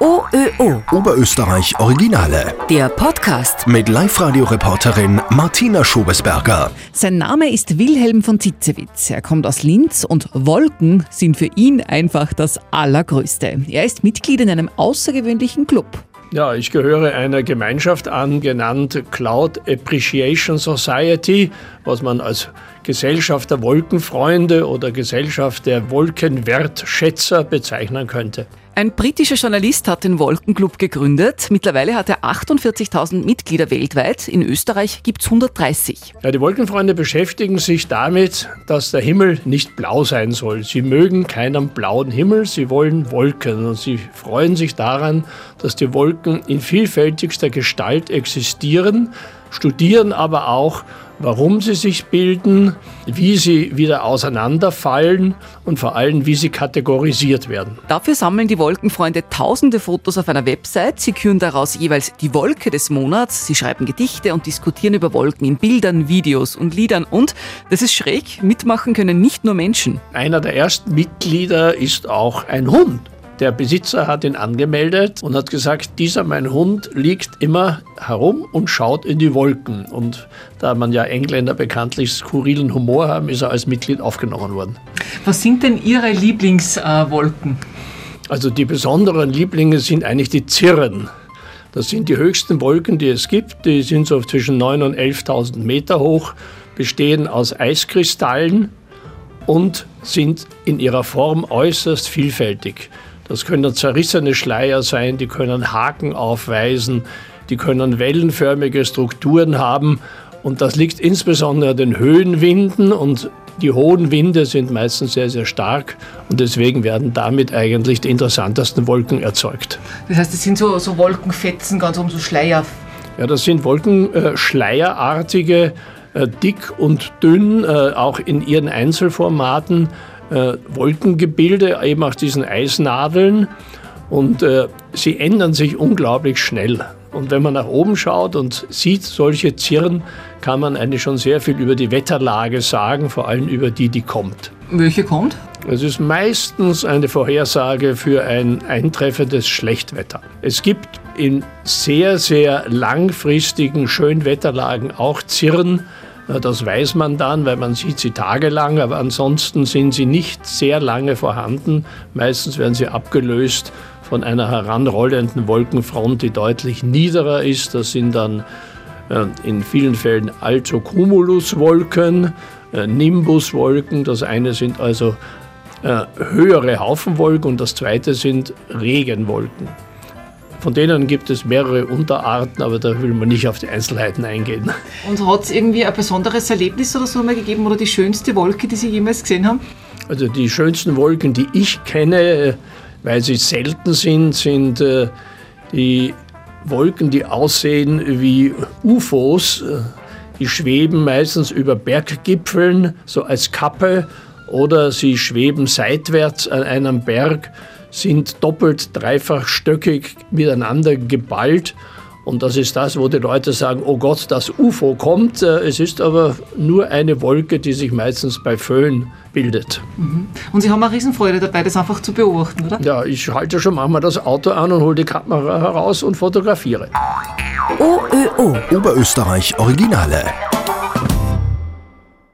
OÖO. Oberösterreich Originale. Der Podcast. Mit Live-Radio-Reporterin Martina Schobesberger. Sein Name ist Wilhelm von Zitzewitz. Er kommt aus Linz und Wolken sind für ihn einfach das Allergrößte. Er ist Mitglied in einem außergewöhnlichen Club. Ja, ich gehöre einer Gemeinschaft an, genannt Cloud Appreciation Society, was man als Gesellschaft der Wolkenfreunde oder Gesellschaft der Wolkenwertschätzer bezeichnen könnte. Ein britischer Journalist hat den Wolkenclub gegründet. Mittlerweile hat er 48.000 Mitglieder weltweit. In Österreich gibt es 130. Ja, die Wolkenfreunde beschäftigen sich damit, dass der Himmel nicht blau sein soll. Sie mögen keinen blauen Himmel, sie wollen Wolken und sie freuen sich daran, dass die Wolken in vielfältigster Gestalt existieren, studieren aber auch, warum sie sich bilden, wie sie wieder auseinanderfallen und vor allem, wie sie kategorisiert werden. Dafür sammeln die Wolkenfreunde tausende Fotos auf einer Website. Sie küren daraus jeweils die Wolke des Monats. Sie schreiben Gedichte und diskutieren über Wolken in Bildern, Videos und Liedern. Und, das ist schräg, mitmachen können nicht nur Menschen. Einer der ersten Mitglieder ist auch ein Hund. Der Besitzer hat ihn angemeldet und hat gesagt, dieser mein Hund liegt immer herum und schaut in die Wolken. Und da man ja Engländer bekanntlich skurrilen Humor haben, ist er als Mitglied aufgenommen worden. Was sind denn Ihre Lieblingswolken? Also die besonderen Lieblinge sind eigentlich die Zirren. Das sind die höchsten Wolken, die es gibt. Die sind so zwischen 9.000 und 11.000 Meter hoch, bestehen aus Eiskristallen und sind in ihrer Form äußerst vielfältig. Das können zerrissene Schleier sein, die können Haken aufweisen, die können wellenförmige Strukturen haben. Und das liegt insbesondere an den Höhenwinden und die hohen Winde sind meistens sehr, sehr stark und deswegen werden damit eigentlich die interessantesten Wolken erzeugt. Das heißt, es sind so, so Wolkenfetzen, ganz um so Schleier. Ja, das sind Wolkenschleierartige, äh, dick und dünn, äh, auch in ihren Einzelformaten äh, Wolkengebilde, eben aus diesen Eisnadeln. Und äh, sie ändern sich unglaublich schnell. Und wenn man nach oben schaut und sieht solche Zirren, kann man eigentlich schon sehr viel über die Wetterlage sagen, vor allem über die, die kommt. Welche kommt? Es ist meistens eine Vorhersage für ein eintreffendes Schlechtwetter. Es gibt in sehr, sehr langfristigen Schönwetterlagen auch Zirren, das weiß man dann, weil man sieht sie tagelang, aber ansonsten sind sie nicht sehr lange vorhanden. Meistens werden sie abgelöst von einer heranrollenden Wolkenfront, die deutlich niederer ist. Das sind dann äh, in vielen Fällen Altocumuluswolken, äh, Nimbuswolken. Das eine sind also äh, höhere Haufenwolken und das zweite sind Regenwolken. Von denen gibt es mehrere Unterarten, aber da will man nicht auf die Einzelheiten eingehen. Und hat es irgendwie ein besonderes Erlebnis oder so mal gegeben oder die schönste Wolke, die Sie jemals gesehen haben? Also die schönsten Wolken, die ich kenne, weil sie selten sind, sind äh, die Wolken, die aussehen wie UFOs. Die schweben meistens über Berggipfeln, so als Kappe, oder sie schweben seitwärts an einem Berg sind doppelt, dreifach stöckig miteinander geballt. Und das ist das, wo die Leute sagen, oh Gott, das UFO kommt. Äh, es ist aber nur eine Wolke, die sich meistens bei Föhn bildet. Mhm. Und Sie haben eine Riesenfreude dabei, das einfach zu beobachten, oder? Ja, ich halte schon manchmal das Auto an und hole die Kamera heraus und fotografiere. OÖO. Oberösterreich Originale.